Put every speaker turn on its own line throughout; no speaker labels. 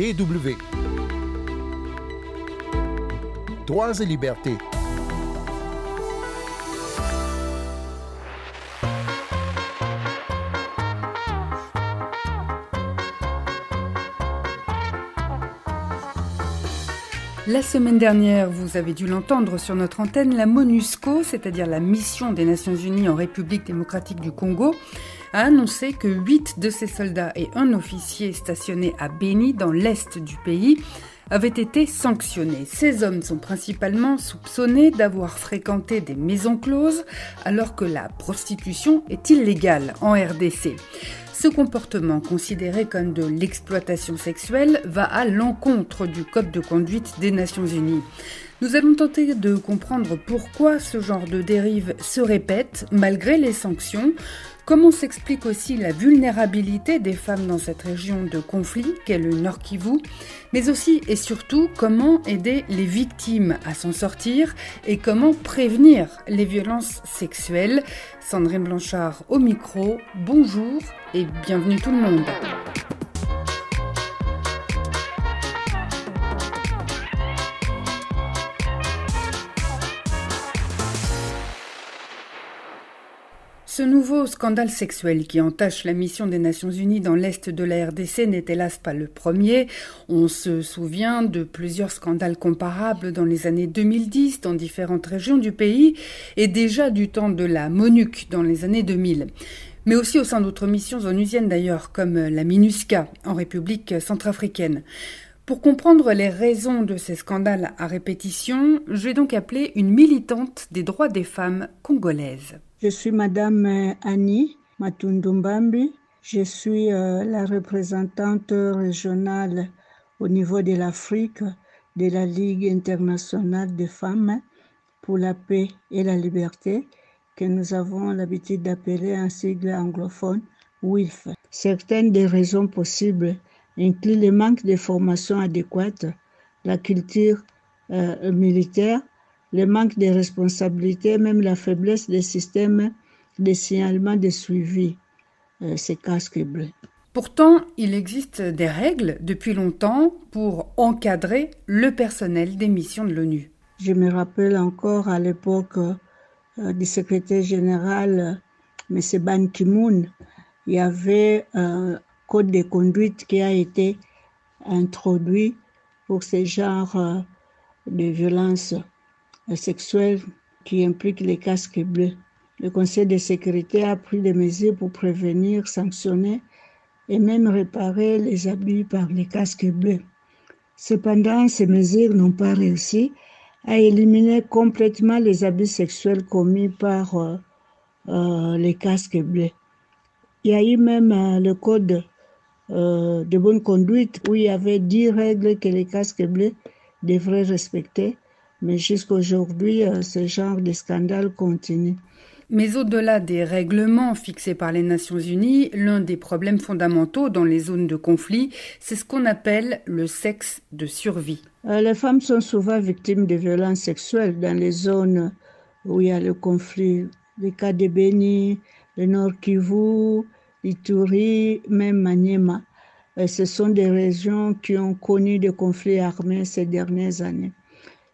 DW. Droits et libertés.
La semaine dernière, vous avez dû l'entendre sur notre antenne, la MONUSCO, c'est-à-dire la mission des Nations Unies en République démocratique du Congo, a annoncé que huit de ses soldats et un officier stationnés à Beni, dans l'est du pays, avaient été sanctionnés. Ces hommes sont principalement soupçonnés d'avoir fréquenté des maisons closes alors que la prostitution est illégale en RDC. Ce comportement, considéré comme de l'exploitation sexuelle, va à l'encontre du Code de conduite des Nations Unies. Nous allons tenter de comprendre pourquoi ce genre de dérive se répète malgré les sanctions, comment s'explique aussi la vulnérabilité des femmes dans cette région de conflit qu'est le Nord Kivu, mais aussi et surtout comment aider les victimes à s'en sortir et comment prévenir les violences sexuelles? Sandrine Blanchard au micro, bonjour et bienvenue tout le monde. Ce nouveau scandale sexuel qui entache la mission des Nations Unies dans l'Est de la RDC n'est hélas pas le premier. On se souvient de plusieurs scandales comparables dans les années 2010 dans différentes régions du pays et déjà du temps de la MONUC dans les années 2000 mais aussi au sein d'autres missions onusiennes d'ailleurs, comme la MINUSCA en République centrafricaine. Pour comprendre les raisons de ces scandales à répétition, je vais donc appeler une militante des droits des femmes congolaises.
Je suis Madame Annie Matundumbambi. Je suis euh, la représentante régionale au niveau de l'Afrique de la Ligue internationale des femmes pour la paix et la liberté que nous avons l'habitude d'appeler un sigle anglophone WILF. Certaines des raisons possibles incluent le manque de formation adéquate, la culture euh, militaire, le manque de responsabilité, même la faiblesse des systèmes de signalement de suivi, euh, ces casques bleus.
Pourtant, il existe des règles depuis longtemps pour encadrer le personnel des missions de l'ONU.
Je me rappelle encore à l'époque euh, du secrétaire général, M. Ban Ki-moon, il y avait un code de conduite qui a été introduit pour ce genre euh, de violence sexuelle qui implique les casques bleus. Le Conseil de sécurité a pris des mesures pour prévenir, sanctionner et même réparer les abus par les casques bleus. Cependant, ces mesures n'ont pas réussi à éliminer complètement les abus sexuels commis par euh, euh, les casques bleus. Il y a eu même euh, le code de bonne conduite où il y avait dix règles que les casques bleus devraient respecter, mais jusqu'à aujourd'hui, euh, ce genre de scandale continue.
Mais au-delà des règlements fixés par les Nations Unies, l'un des problèmes fondamentaux dans les zones de conflit, c'est ce qu'on appelle le sexe de survie.
Euh, les femmes sont souvent victimes de violences sexuelles dans les zones où il y a le conflit. Les cas de Beni, le Nord Kivu, Ituri, même Maniema. Euh, ce sont des régions qui ont connu des conflits armés ces dernières années.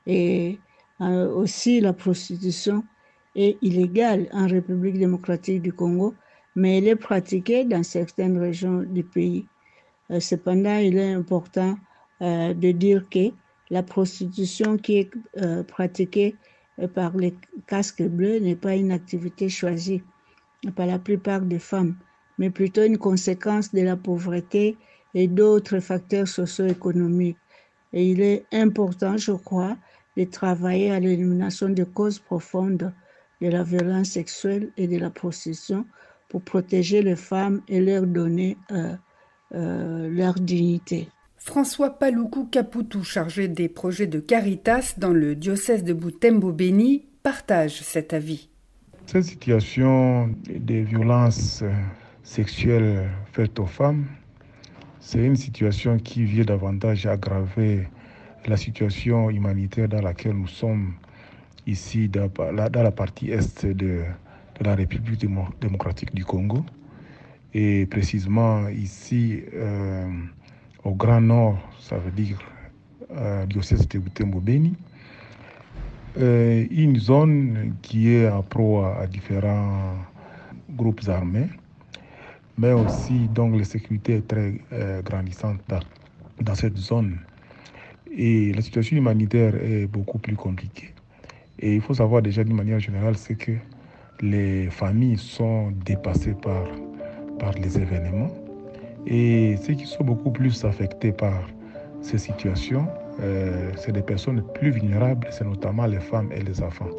Et euh, aussi la prostitution est illégale en République démocratique du Congo, mais elle est pratiquée dans certaines régions du pays. Euh, cependant, il est important euh, de dire que la prostitution qui est pratiquée par les casques bleus n'est pas une activité choisie par la plupart des femmes, mais plutôt une conséquence de la pauvreté et d'autres facteurs socio-économiques. Et il est important, je crois, de travailler à l'élimination des causes profondes de la violence sexuelle et de la prostitution pour protéger les femmes et leur donner euh, euh, leur dignité.
François Paloukou Caputou, chargé des projets de Caritas dans le diocèse de Boutembo Béni, partage cet avis.
Cette situation des violences sexuelles faites aux femmes, c'est une situation qui vient davantage aggraver la situation humanitaire dans laquelle nous sommes ici dans la, partie est de, la République démocratique du Congo. Et précisément ici, euh, au Grand Nord, ça veut dire euh, diocèse de Butembo-Beni. Euh, une zone qui est en proie à différents groupes armés, mais aussi donc la sécurité est très euh, grandissante dans cette zone. Et la situation humanitaire est beaucoup plus compliquée. Et il faut savoir déjà d'une manière générale, c'est que les familles sont dépassées par, par les événements. Et ceux qui sont beaucoup plus affectés par ces situations, euh, c'est des personnes plus vulnérables, c'est notamment les femmes et les enfants.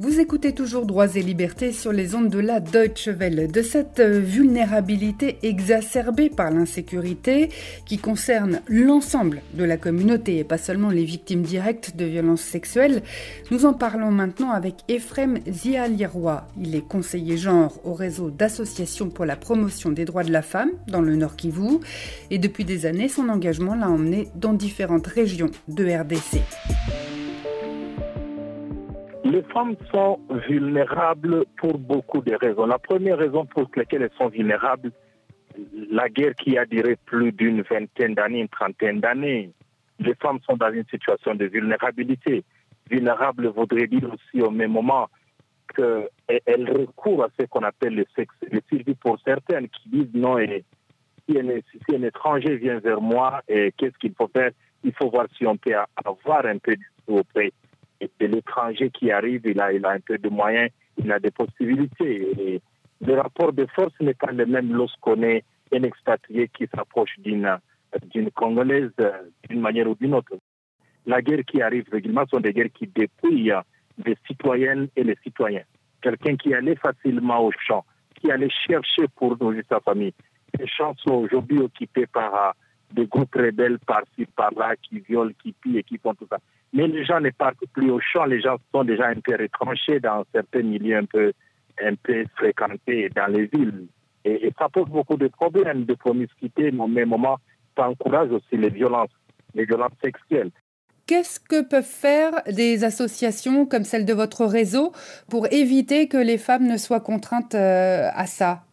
Vous écoutez toujours Droits et Libertés sur les ondes de la Deutsche Welle. De cette vulnérabilité exacerbée par l'insécurité qui concerne l'ensemble de la communauté et pas seulement les victimes directes de violences sexuelles, nous en parlons maintenant avec Ephraim Zialiroy. Il est conseiller genre au réseau d'associations pour la promotion des droits de la femme dans le Nord Kivu et depuis des années, son engagement l'a emmené dans différentes régions de RDC.
Les femmes sont vulnérables pour beaucoup de raisons. La première raison pour laquelle elles sont vulnérables, la guerre qui a duré plus d'une vingtaine d'années, une trentaine d'années, les femmes sont dans une situation de vulnérabilité. Vulnérable voudrait dire aussi au même moment qu'elles recourent à ce qu'on appelle le sexe survie pour certaines qui disent non, et si, un, étranger vient vers moi, qu'est-ce qu'il faut faire? Il faut voir si on peut avoir un peu de auprès et l'étranger qui arrive, il a, il a un peu de moyens, il a des possibilités. Le rapport de force n'est pas le même lorsqu'on est un expatrié qui s'approche d'une d'une Congolaise d'une manière ou d'une autre. La guerre qui arrive régulièrement sont des guerres qui dépouillent les citoyennes et les citoyens. Quelqu'un qui allait facilement au champ, qui allait chercher pour nourrir sa famille. Les champs sont aujourd'hui occupés par des groupes rebelles par-ci, par-là, qui violent, qui pillent et qui font tout ça. Mais les gens ne partent plus au champ, les gens sont déjà un peu retranchés dans certains milieux un peu, un peu fréquentés dans les villes. Et, ça pose beaucoup de problèmes de promiscuité, mais au même moment, ça encourage aussi les violences, les violences sexuelles.
Qu'est-ce que peuvent faire des associations comme celle de votre réseau pour éviter que les femmes ne soient contraintes euh, à ça?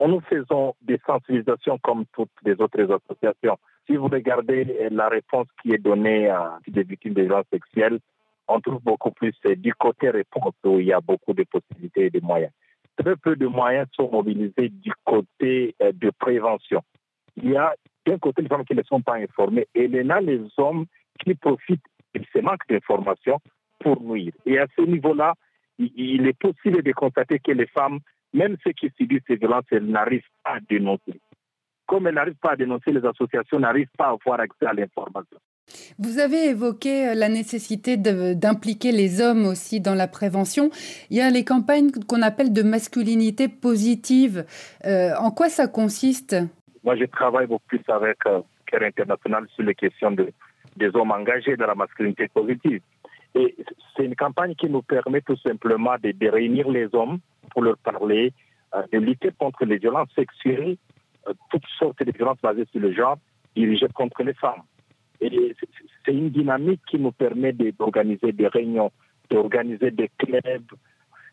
Nous faisons des sensibilisations comme toutes les autres associations. Si vous regardez la réponse qui est donnée à des victimes de violences sexuelles, on trouve beaucoup plus du côté réponse où il y a beaucoup de possibilités et de moyens. Très peu de moyens sont mobilisés du côté euh, de prévention. Il y a d'un côté les femmes qui ne sont pas informées et il y a les hommes qui profitent de ce manque d'information pour nuire. Et à ce niveau-là, il est possible de constater que les femmes, même ceux qui subissent ces violences, elles n'arrivent pas à dénoncer comme elles n'arrivent pas à dénoncer, les associations n'arrivent pas à avoir accès à l'information.
Vous avez évoqué euh, la nécessité d'impliquer les hommes aussi dans la prévention. Il y a les campagnes qu'on appelle de masculinité positive. Euh, en quoi ça consiste?
Moi, je travaille beaucoup plus avec euh, Care International sur les questions de, des hommes engagés dans la masculinité positive. Et c'est une campagne qui nous permet tout simplement de, de réunir les hommes pour leur parler, euh, de lutter contre les violences sexuelles toutes sortes de violences basées sur le genre dirigées contre les femmes. Et c'est une dynamique qui nous permet d'organiser des réunions, d'organiser des clubs.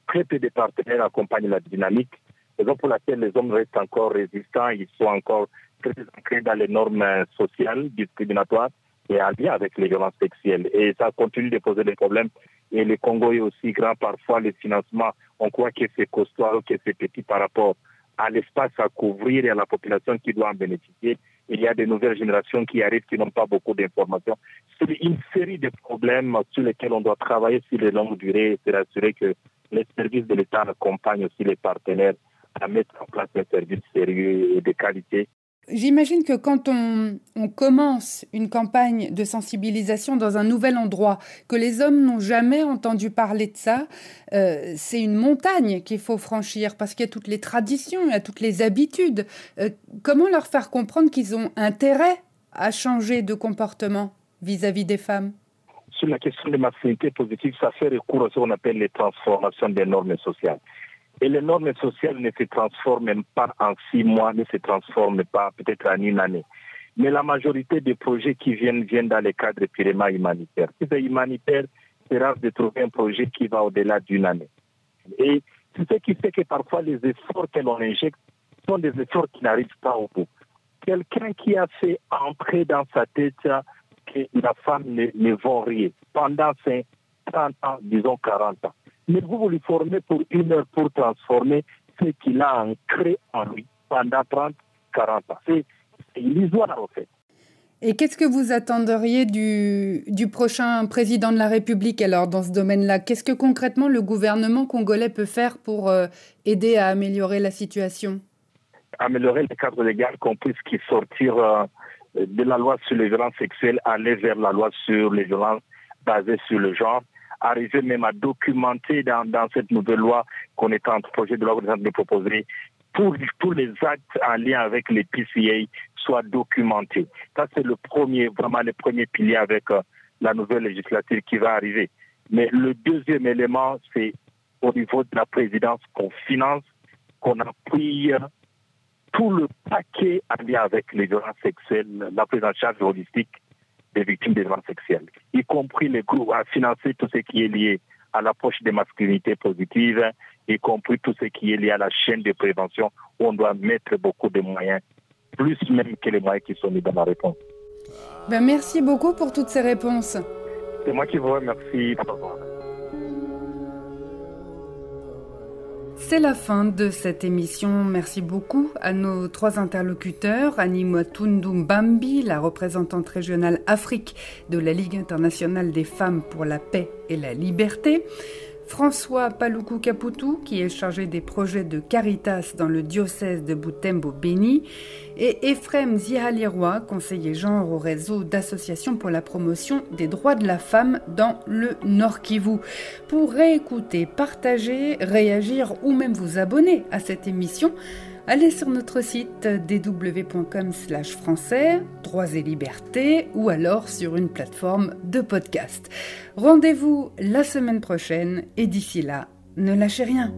Très peu de partenaires accompagnent la dynamique, raison pour laquelle les hommes restent encore résistants, ils sont encore très ancrés dans les normes sociales discriminatoires et en lien avec les violences sexuelles. Et ça continue de poser des problèmes. Et le Congo est aussi grand, parfois les financements, on croit que c'est costaud, que c'est petit par rapport à l'espace à couvrir et à la population qui doit en bénéficier. Il y a de nouvelles générations qui arrivent qui n'ont pas beaucoup d'informations. C'est une série de problèmes sur lesquels on doit travailler sur les longues durées et s'assurer que les services de l'État accompagnent aussi les partenaires à mettre en place un service sérieux et de qualité
J'imagine que quand on, commence une campagne de sensibilisation dans un nouvel endroit, que les hommes n'ont jamais entendu parler de ça, euh, c'est une montagne qu'il faut franchir parce qu'il y a toutes les traditions, il y a toutes les habitudes. Euh, comment leur faire comprendre qu'ils ont intérêt à changer de comportement vis-à-vis des femmes?
Sur la question de masculinité positive, ça fait recours à ce qu'on appelle les transformations des normes sociales. Et les normes sociales ne se transforment pas en six mois, ne se transforment pas peut-être en une année. Mais la majorité des projets qui viennent viennent dans les cadres purement humanitaires. Si c'est humanitaire, c'est rare de trouver un projet qui va au-delà d'une année. Et c'est ce qui fait que parfois les efforts que l'on injecte sont des efforts qui n'arrivent pas au bout. Quelqu'un qui a fait entrer dans sa tête que la femme ne, ne vaut rien pendant 30 ans, disons 40 ans. Mais vous vous lui formez pour une heure pour transformer ce qu'il a ancré en lui pendant 30, 40 ans. C'est illusoire en fait.
Et qu'est-ce que vous attendriez du, du, prochain président de la République alors dans ce domaine-là? Qu'est-ce que concrètement le gouvernement congolais peut faire pour euh, aider à améliorer la situation?
Améliorer le cadre légal qu'on puisse sortir euh, de la loi sur les violences sexuelles, aller vers la loi sur les violences basées sur le genre, arriver même à documenter dans, cette nouvelle loi qu'on est en projet de loi de proposer pour tous les actes en lien avec les PCA soient documentés. Ça, c'est le premier, vraiment le premier pilier avec euh, la nouvelle législature qui va arriver. Mais le deuxième élément, c'est au niveau de la présidence qu'on finance, qu'on appuie euh, tout le paquet en lien avec les violences sexuelles, la prise en charge holistique des victimes des violences sexuelles, y compris les groupes, à financer tout ce qui est lié à l'approche des masculinités positives, y compris tout ce qui est lié à la chaîne de prévention, où on doit mettre beaucoup de moyens, plus même que les moyens qui sont mis dans la réponse.
Ben merci beaucoup pour toutes ces réponses.
C'est moi qui vous remercie.
C'est la fin de cette émission. Merci beaucoup à nos trois interlocuteurs. Annie Mwatundu Bambi, la représentante régionale Afrique de la Ligue internationale des femmes pour la paix et la liberté. François Paloukou Caputu, qui est chargé des projets de Caritas dans le diocèse de Butembo-Béni, et Ephraim Zihaliroy, conseiller genre au réseau d'associations pour la promotion des droits de la femme dans le Nord Kivu. Pour réécouter, partager, réagir ou même vous abonner à cette émission, allez sur notre site dw.com français, droits et libertés, ou alors sur une plateforme de podcast. Rendez-vous la semaine prochaine et d'ici là, ne lâchez rien.